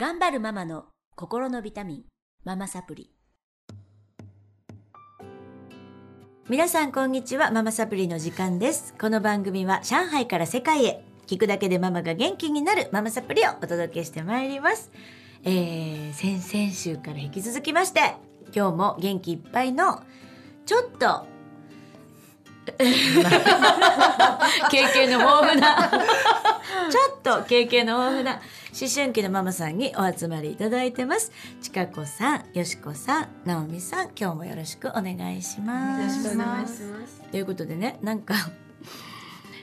頑張るママの心のビタミンママサプリ。皆さんこんにちは。ママサプリの時間です。この番組は上海から世界へ聞くだけでママが元気になるママサプリをお届けしてまいります、えー、先々週から引き続きまして今日も元気いっぱいのちょっと経験の豊富な。ちょっと経験の豊富な。思春期のママさんにお集まりいただいてます。ちかこさんよしこさんなおみさん今日もよろしくお願いします。よろしくお願いします。ということでねなんか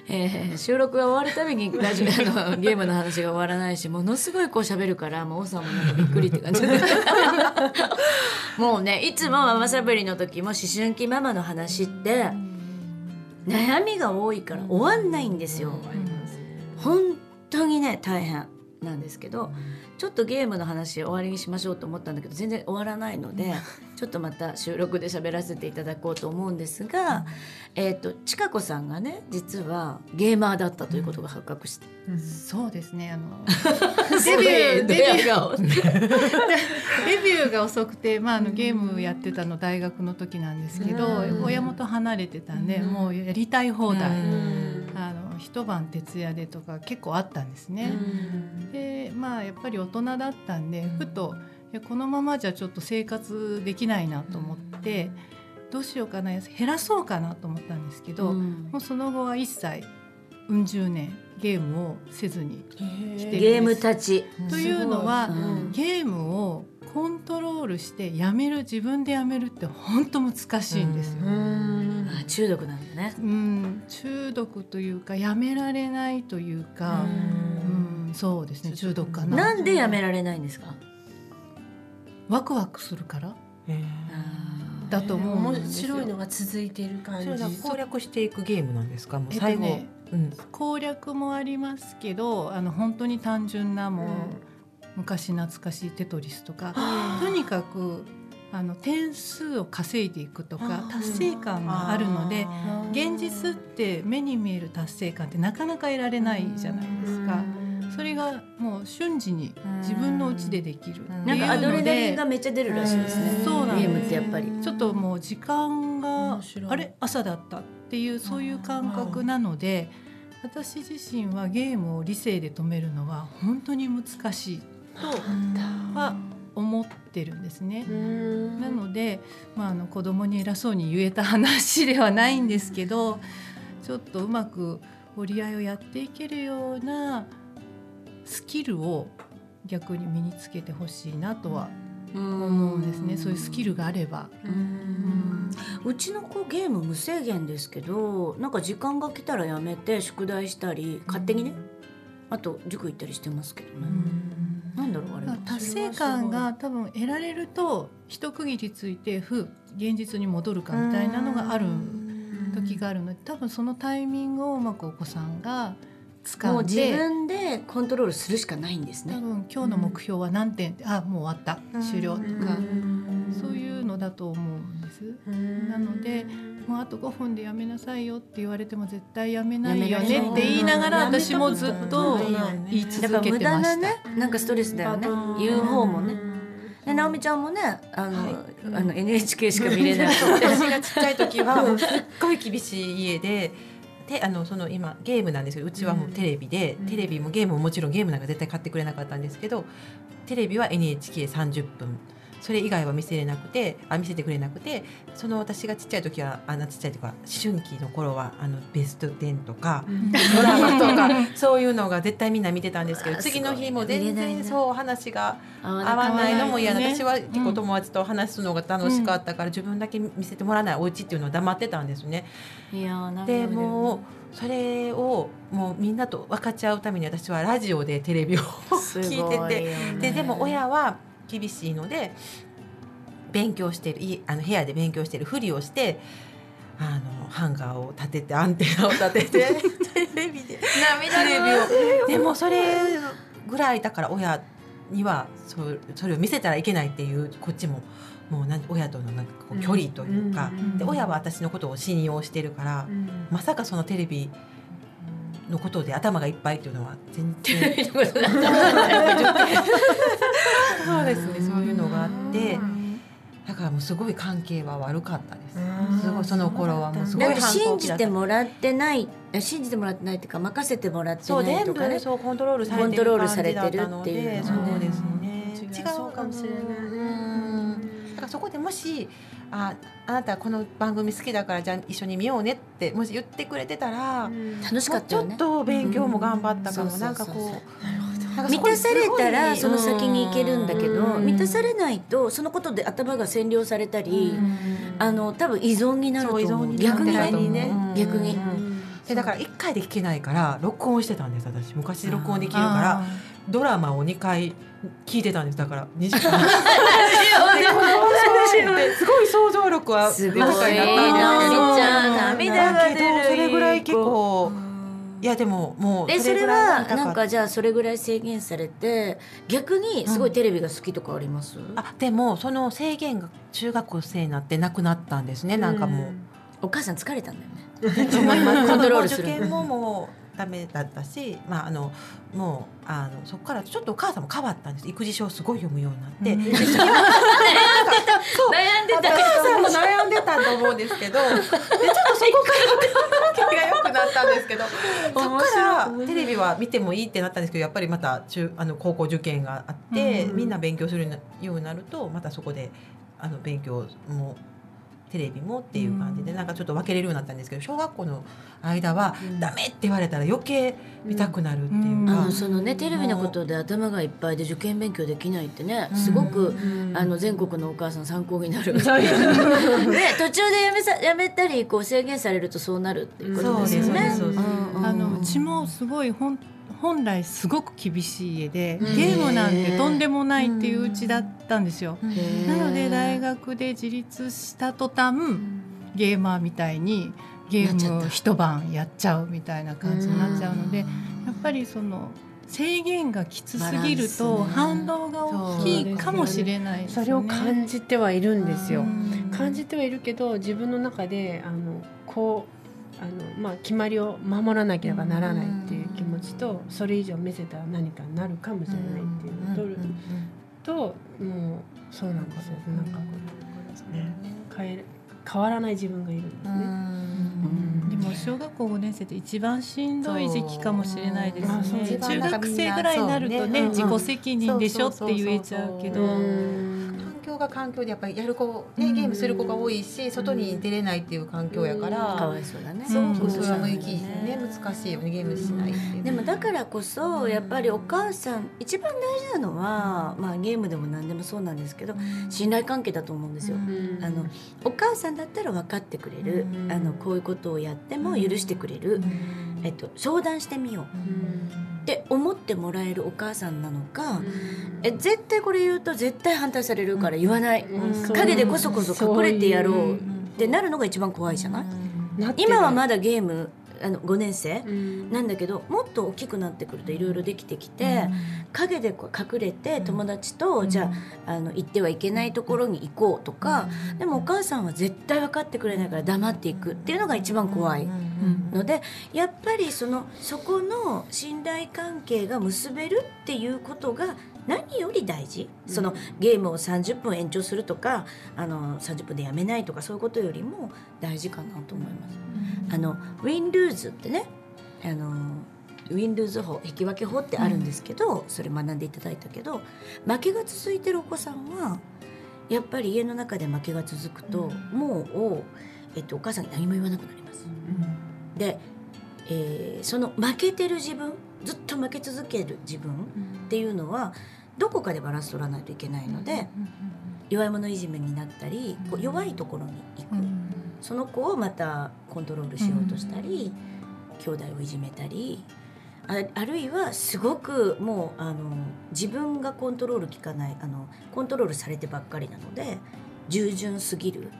えー、収録が終わるたびにラジオのゲームの話が終わらないしものすごいこう喋るからもう王さんもなんかびっくりって感じで。もうねいつもママサブリの時も思春期ママの話って悩みが多いから終わんないんですよ。本当にね大変なんですけど、ちょっとゲームの話終わりにしましょうと思ったんだけど全然終わらないので、ちょっとまた収録で喋らせていただこうと思うんですが、えっ、とちかこさんがね実はゲーマーだったということが発覚して、そうですねあのデビューデビュー。デビューが遅くて、まあ、あのゲームやってたの大学の時なんですけど、親元離れてたんで、もうやりたい放題、あの一晩徹夜でとか結構あったんですね。でまあやっぱり大人だったんでふとこのままじゃちょっと生活できないなと思ってどうしようかな減らそうかなと思ったんですけど、もうその後は一切うん十年ゲームをせずにしてゲームたち。というのは、ゲームをコントロールしてやめる自分でやめるって本当難しいんですよ。中毒なんだね。うん、中毒というかやめられないというか、うん、そうですね中毒かな。なんでやめられないんですか？ワクワクするから。だと思うん面白いのが続いている感じ。攻略していくゲームなんですか？もう最後、ねうん、攻略もありますけど、あの本当に単純なもう、うん、昔懐かしいテトリスとか、とにかくあの点数を稼いでいくとか達成感があるので現実って目に見える達成感ってなかなか得られないじゃないですか。それがもう瞬時に自分の家でできるなんかアドレナリンがめっちゃ出るらしいですね。そうなんゲームってやっぱり。ちょっともう時間があれ？朝だったっていうそういう感覚なので私自身はゲームを理性で止めるのは本当に難しいとは思ってるんですね。なので、まあ、あの子供に偉そうに言えた話ではないんですけどちょっとうまく折り合いをやっていけるようなスキルを逆に身につけてほしいなとは思うんですね。そういうスキルがあれば。うちの子ゲーム無制限ですけどなんか時間が来たらやめて宿題したり勝手にね、あと塾行ったりしてますけどね。なんだろうあれ達成感が多分得られると一区切りついてふ現実に戻るかみたいなのがある時があるの。で多分そのタイミングをうまくお子さんが使もう自分でコントロールするしかないんですね。多分今日の目標は何点って、あもう終わった。終了とか。そういうのだと思うんです。なのでもうあと5分でやめなさいよって言われても絶対やめないよねって言いながら私もずっと言い続けてました。ねなんかストレスだよね。言う方もね。で直美ちゃんもねあの、はい、あの NHK しか見れない 私がちっちゃい時は すっごい厳しい家で。であのその今ゲームなんですけどうちはもうテレビで、うん、テレビもゲームももちろんゲームなんか絶対買ってくれなかったんですけどテレビは NHK30 分それ以外は見せれなくてあ見せてくれなくてその私がちっちゃい時はあのちっちゃい時は思春期の頃はあのベスト10とか、うん、ドラマとか そういうのが絶対みんな見てたんですけど次の日も全然そう話が合わないのも嫌な、ね、私は結構友達と話すのが楽しかったから、うん、自分だけ見せてもらわないお家っていうのを黙ってたんですね。いやでもうそれをもうみんなと分かち合うために私はラジオでテレビを 聞いててででも親は厳しいので勉強してるあの部屋で勉強してるふりをしてあのハンガーを立ててアンテナを立ててテレビでテレビをでもそれぐらいだから親にはそそれを見せたらいけないっていうこっちももうなん親とのなんかこう距離というか、で親は私のことを信用してるから、まさかそのテレビのことで頭がいっぱいっていうのは全然 そうですねそういうのがあってだからもうすごい関係は悪かったです。すごいその頃はもうすごいなんか反抗期だった。信じてもらってないえ信じてもらってないっていうか任せてもらってそう全ないとかね。部そうコントロールされてるコントロールされ感じだてるっていう。ったのでそうですね。違うかもしれないうん。だからそこでもしああなたこの番組好きだからじゃあ一緒に見ようねってもし言ってくれてたら、楽しかったよね。もうちょっと勉強も頑張ったかも、うん。なんかこそう満たされたらすその先に行けるんだけどうん満たされないとそのことで頭が占領されたりあの多分依存になると思う。そう依存に逆にね。ね逆にうんでだから1回で聞けないから録音してたんです私。昔録音できるからドラマを2回聞いてたんです。だから2時間。ですごい想像力はすごい。豊かになったんですけどそれぐらい結構いやでももうえそれはなんかじゃあそれぐらい制限されて逆にすごいテレビが好きとかあります、あでもその制限が中学生になってなくなったんですね。なんかもう。お母さん疲れたんだよね。コントロールする。受験ももうダメだったし、まああのもうあのそこからちょっとお母さんも変わったんです。育児書をすごい読むようになって、うん。で一緒になんかそう悩んでた。お母さんも悩んでたと思うんですけど、でちょっとそこからが良くなったんですけど、そこからテレビは見てもいいってなったんですけど、やっぱりまた中あの高校受験があって、うん。みんな勉強するようになるとまたそこであの勉強もテレビもっていう感じで、なんかちょっと分けれるようになったんですけど小学校の間はうん。ダメって言われたら余計見たくなるっていううん。か、あのそのねテレビのことで頭がいっぱいで受験勉強できないってねうん。すごく、うん。あの全国のお母さん参考になる。ね途中でやめさやめたりこう制限されるとそうなるっていうことですよね。そうですそうですうん。うん。あのうちもすごい本本来すごく厳しい家でうん。ゲームなんてとんでもないっていううちだったんですよ。なので大学で自立した途端ゲーマーみたいにゲーム一晩やっちゃうみたいな感じになっちゃうのでやっぱりその制限がきつすぎると反動が大きいかもしれないね。それを感じてはいるんですよ。うん。感じてはいるけど自分の中であのこうあの、まあ、決まりを守らなければならないっていう気持ちとそれ以上見せたら何かになるかもしれないっていうのと,、ともうそうなんですよ。なんかこう、ね、変え変わらない自分がいるんですね。でも小学校5年生って一番しんどい時期かもしれないですね。中学生ぐらいになるとね自己責任でしょって言えちゃうけど。境が環境でやっぱりやる子、ね、ゲームする子が多いし外に出れないっていう環境やから、かわいそうだね。そうそうそれはうん向きね難しいよねゲームしないってでもだからこそやっぱりお母さん一番大事なのは、まあ、ゲームでも何でもそうなんですけど信頼関係だと思うんですよ。あのお母さんだったら分かってくれる、うんあのこういうことをやっても許してくれる、えっと、相談してみよう。って思ってもらえるお母さんなのか、え絶対これ言うと絶対反対されるから言わない、うん。陰でこそこそ隠れてやろうっそてなるのが一番怖いじゃない、今はまだゲームあの5年生？うん。なんだけどもっと大きくなってくるといろいろできてきて、陰で隠れて友達と、じゃああの行ってはいけないところに行こうとか、でもお母さんは絶対分かってくれないから黙っていくっていうのが一番怖いのでやっぱりそのそこの信頼関係が結べるっていうことが何より大事？そのゲームを30分延長するとかあの30分でやめないとかそういうことよりも大事かなと思います。あのウィン・ルーズってねあのウィン・ルーズ法引き分け法ってあるんですけど、それ学んでいただいたけど負けが続いてるお子さんはやっぱり家の中で負けが続くと、もう、えっと、お母さんに何も言わなくなります。で、えーその負けてる自分ずっと負け続ける自分っていうのはどこかでバランス取らないといけないので、弱い者いじめになったりこう弱いところに行く、その子をまたコントロールしようとしたり、兄弟をいじめたりああるいはすごくもうあの自分がコントロール効かないあのコントロールされてばっかりなので従順すぎる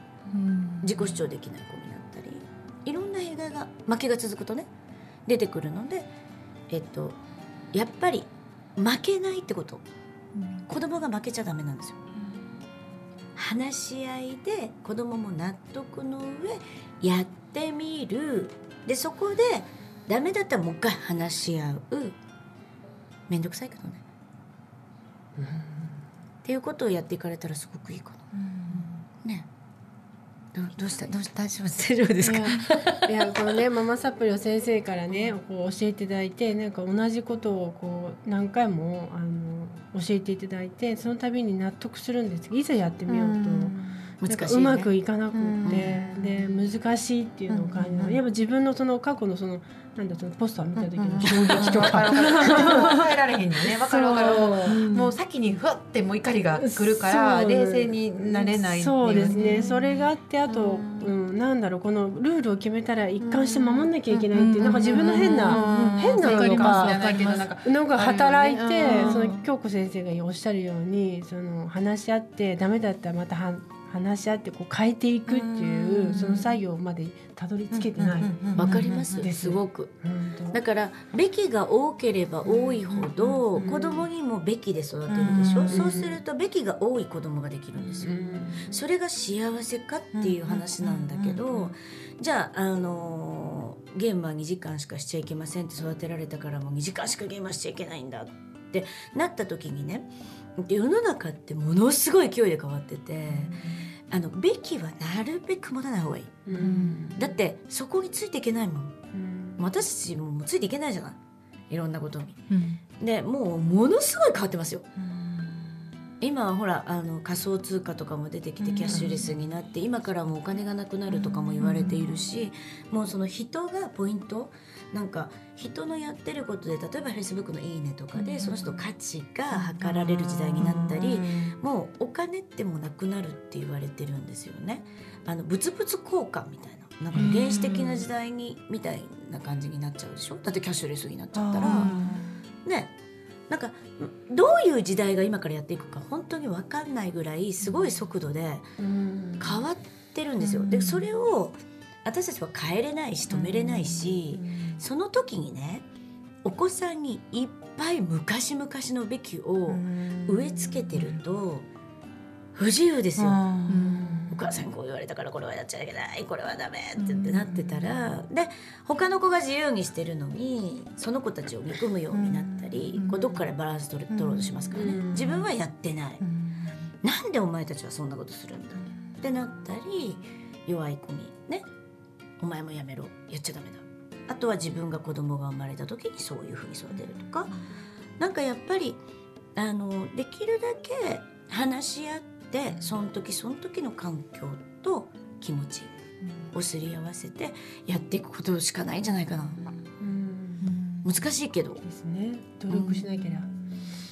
自己主張できない子になったりいろんな弊害が負けが続くとね出てくるので、えっと、やっぱり負けないってこと。子供が負けちゃダメなんですよ。話し合いで子供も納得の上やってみる。でそこでダメだったらもう一回話し合う。めんどくさいけどね。っっていうことをやっていかれたらすごくいいかな。ねどどうしたどうした大丈夫大丈夫ですか？いやいやこのねママサプリを先生からねこう教えていただいてなんか同じことをこう何回もあの教えていただいてその度に納得するんです。けどいざやってみようと。なん。か難しいうねまくいかなくって、で難しいっていうのを感じる、やっぱ自分のその過去のそのなんだそのポスター見た時の衝撃とか、わかるわかる。えられへんよねわかるわかる。もう先にふわってもう怒りが来るから冷静になれないそうですね。それがあってあと、うん。なんだろうこのルールを決めたら一貫して守んなきゃいけないっていう、なんか自分の変な、変なのがんかのが働いて、うん。その京子先生がおっしゃるようにその話し合ってダメだったらまたは話し合ってこう変えていくっていう、その作業までたどり着けてない。わかります。です。すごく。だからべきが多ければ多いほど子供にもべきで育てるでしょ？そうするとべきが多い子供ができるんですよ。それが幸せかっていう話なんだけどじゃあ、あのーゲームは2時間しかしちゃいけませんって育てられたからもう2時間しかゲームはしちゃいけないんだってなった時にね世の中ってものすごい勢いで変わっててあのべきはなるべく持たない方がいい。うん。だってそこについていけないもん。うん。私たちももうついていけないじゃない。いろんなことに。うん。でもうものすごい変わってますよ。今はほらあの仮想通貨とかも出てきてキャッシュレスになって今からもうお金がなくなるとかも言われているしもうその人がポイントなんか人のやってることで例えばフェイスブックの「いいね」とかでその人の価値が測られる時代になったりもうお金ってもうなくなるって言われてるんですよね。あの物々交換みたいななんか原始的な時代にみたいな感じになっちゃうでしょ？だってキャッシュレスになっちゃったら。ねなんかどういう時代が今からやっていくか本当に分かんないぐらいすごい速度でうん。変わってるんですよ。でそれを私たちは変えれないし止めれないしその時にねお子さんにいっぱい昔々のべきを植え付けてると不自由ですよ。お母さんにこう言われたからこれはやっちゃいけないこれはダメってってなってたらで他の子が自由にしてるのにその子たちを憎むようになったりこうどっからバランス取れ取ろうとしますからね。自分はやってない。なんでお前たちはそんなことするんだって。なったり弱い子にねお前もやめろ。やっちゃダメだ。あとは自分が子供が生まれた時にそういうふうに育てるとか。なんかやっぱりあのできるだけ話し合ってその時その時の環境と気持ちをすり合わせてやっていくことしかないんじゃないかな。うん。難しいけど。ですね。努力しなければ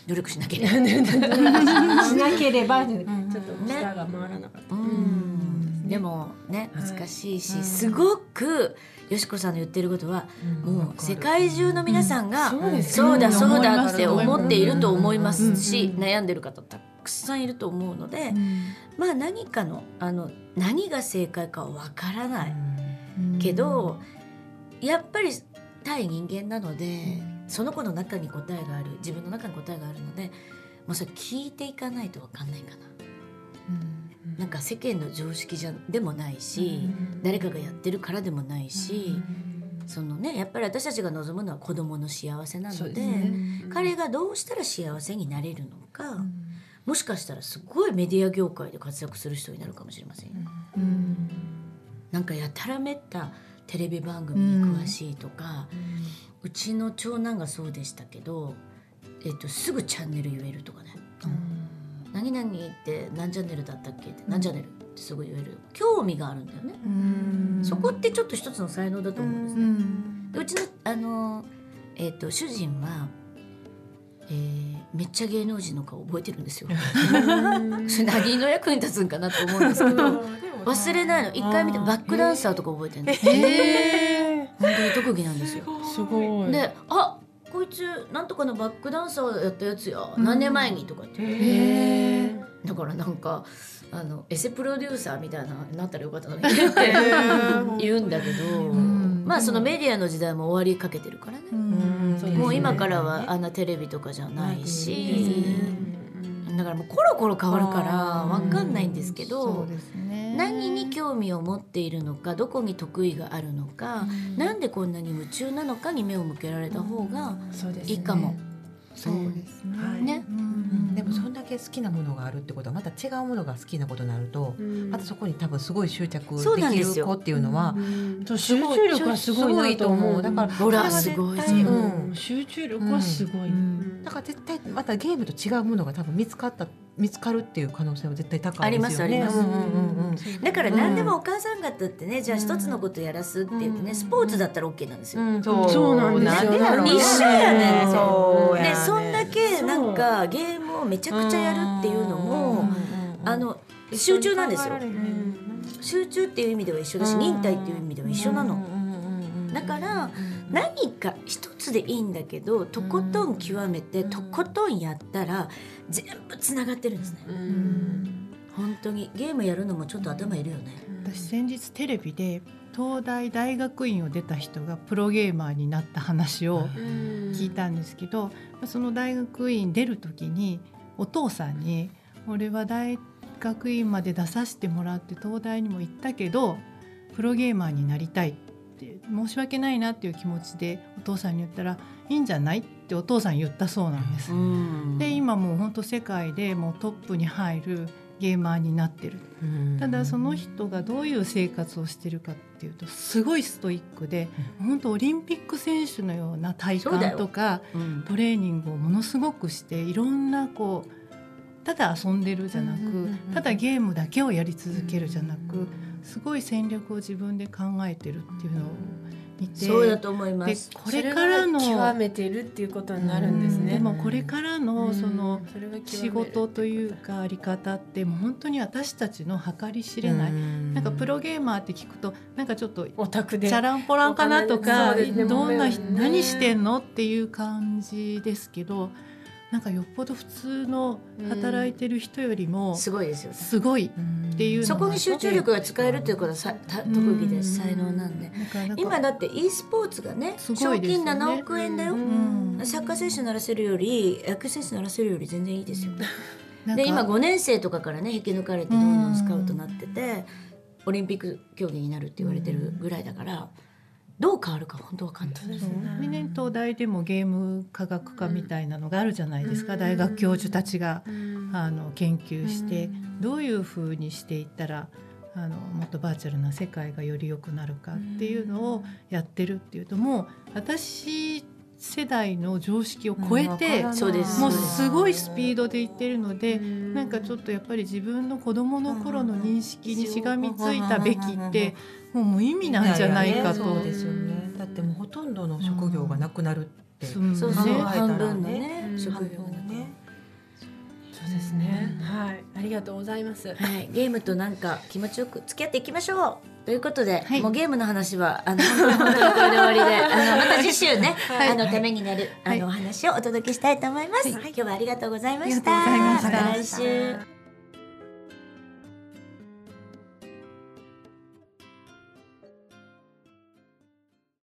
努力しなければ。しなければちょっと舌が回らなかった。うん。でもねはい。難しいし、うん。すごくよしこさんの言ってることは、もう世界中の皆さんが、そうだうんそうだって思っていると思いますし、うん。悩んでる方たくさんいると思うので、まあ何かのあの何が正解かはわからない、けどやっぱり対人間なので、その子の中に答えがある自分の中に答えがあるのでもうそれ聞いていかないとわかんないかな。なんか世間の常識じゃでもないし、誰かがやってるからでもないし、そのねやっぱり私たちが望むのは子供の幸せなのでね。彼がどうしたら幸せになれるのか、もしかしたらすごいメディア業界で活躍する人になるかもしれませんよ。なんかやたらめったテレビ番組に詳しいとか、うちの長男がそうでしたけど、えっと、すぐチャンネル言えるとかね。何々って何チャンネルだったっけって何チャンネルってすぐ言える。興味があるんだよね、そこってちょっと一つの才能だと思うんですね、でうちのあの、えっと主人は、えーめっちゃ芸能人の顔覚えてるんですよ。それ何の役に立つんかなと思うんですけど。忘れないの。一回見てバックダンサーとか覚えてるんです本当に特技なんですよ。すごい。であこいつなんとかのバックダンサーやったやつや。何年前にとかって言って。へえ。だからなんかあのエセプロデューサーみたいななったらよかったのにって言うんだけど、まあそのメディアの時代も終わりかけてるからね、もう今からはあんなテレビとかじゃないし、だからもうコロコロ変わるから分かんないんですけど、何に興味を持っているのかどこに得意があるのか、なんでこんなに夢中なのかに目を向けられた方がいいかも。そうですね。はい。ね。うん。でもそんだけ好きなものがあるってことはまた違うものが好きなことになると、またそこに多分すごい執着そうなんできですよる子っていうのは、そう。集中力はすごいなと思う。だからほらそれは絶対すごいうん。集中力はすごい。うん。だから絶対またゲームと違うものが多分見つかった見つかるっていう可能性は絶対高いですよね。ありますあります。うんうんうんうん。だから何でもお母さん方ってね、じゃあ一つのことやらすって言ってね、うん。スポーツだったら OK なんですよ。うん、そうそうなんですよ。でやろうね一緒やねん。そうやそんだけなんかゲームをめちゃくちゃやるっていうのも、あの集中なんですよ。集中っていう意味では一緒だし、忍耐っていう意味では一緒なの。だから何か一つでいいんだけどとことん極めてとことんやったら全部つながってるんですね。本当に。ゲームやるのもちょっと頭いるよね。私先日テレビで東大大学院を出た人がプロゲーマーになった話を聞いたんですけど、その大学院出る時にお父さんに「俺は大学院まで出させてもらって東大にも行ったけどプロゲーマーになりたい」って申し訳ないなっていう気持ちでお父さんに言ったら「いいんじゃない?」ってお父さん言ったそうなんです。で今もう本当世界でもうトップに入るゲーマーになってるただその人がどういう生活をしてるかっていうとすごいストイックで本当オリンピック選手のような体幹とかうん。トレーニングをものすごくしていろんなこうただ遊んでるじゃなくただゲームだけをやり続けるじゃなくすごい戦略を自分で考えてるっていうのを見て。そうだと思いま。ですこれからの。極めてるっていうことになるんですね。でもこれからのその仕事というかあり方ってもう本当に私たちの計り知れない、なんかプロゲーマーって聞くとなんかちょっとオタクで。チャランポランかなとそか、ね。どんな何してんの？っていう感じですけどなんかよっぽど普通の働いてる人よりもすごいですよね。すごいっていうそこに集中力が使えるということはさた特技です才能なんで。今だって e スポーツがねすご賞金7億円だよ。うんサッカー選手ならせるより野球選手ならせるより全然いいですよ。で今5年生とかからね引き抜かれてどんどんスカウトになっててオリンピック競技になるって言われてるぐらいだからどう変わるか本当わかんない。そう2年東大でもゲーム科学科みたいなのがあるじゃないですか、大学教授たちがあの研究してどういうふうにしていったらあのもっとバーチャルな世界がより良くなるかっていうのをやってるっていうともう私世代の常識を超えて、そうですもうすごいスピードでいってるので、なんかちょっとやっぱり自分の子どもの頃の認識にしがみついたべきってもう無意味なんじゃないかと。そうですよね。だってもうほとんどの職業がなくなるって。そうそうそうね半分のうねん職業がね。そうですね。はい、ありがとうございます。はい、ゲームとなんか気持ちよく付き合っていきましょうということで、はい。もうゲームの話はあの本当にこれで終わりで あのまた次週ね、はい。あのためになる、はい。あのお話をお届けしたいと思います、今日はありがとうございました。ありがとうございました。また来週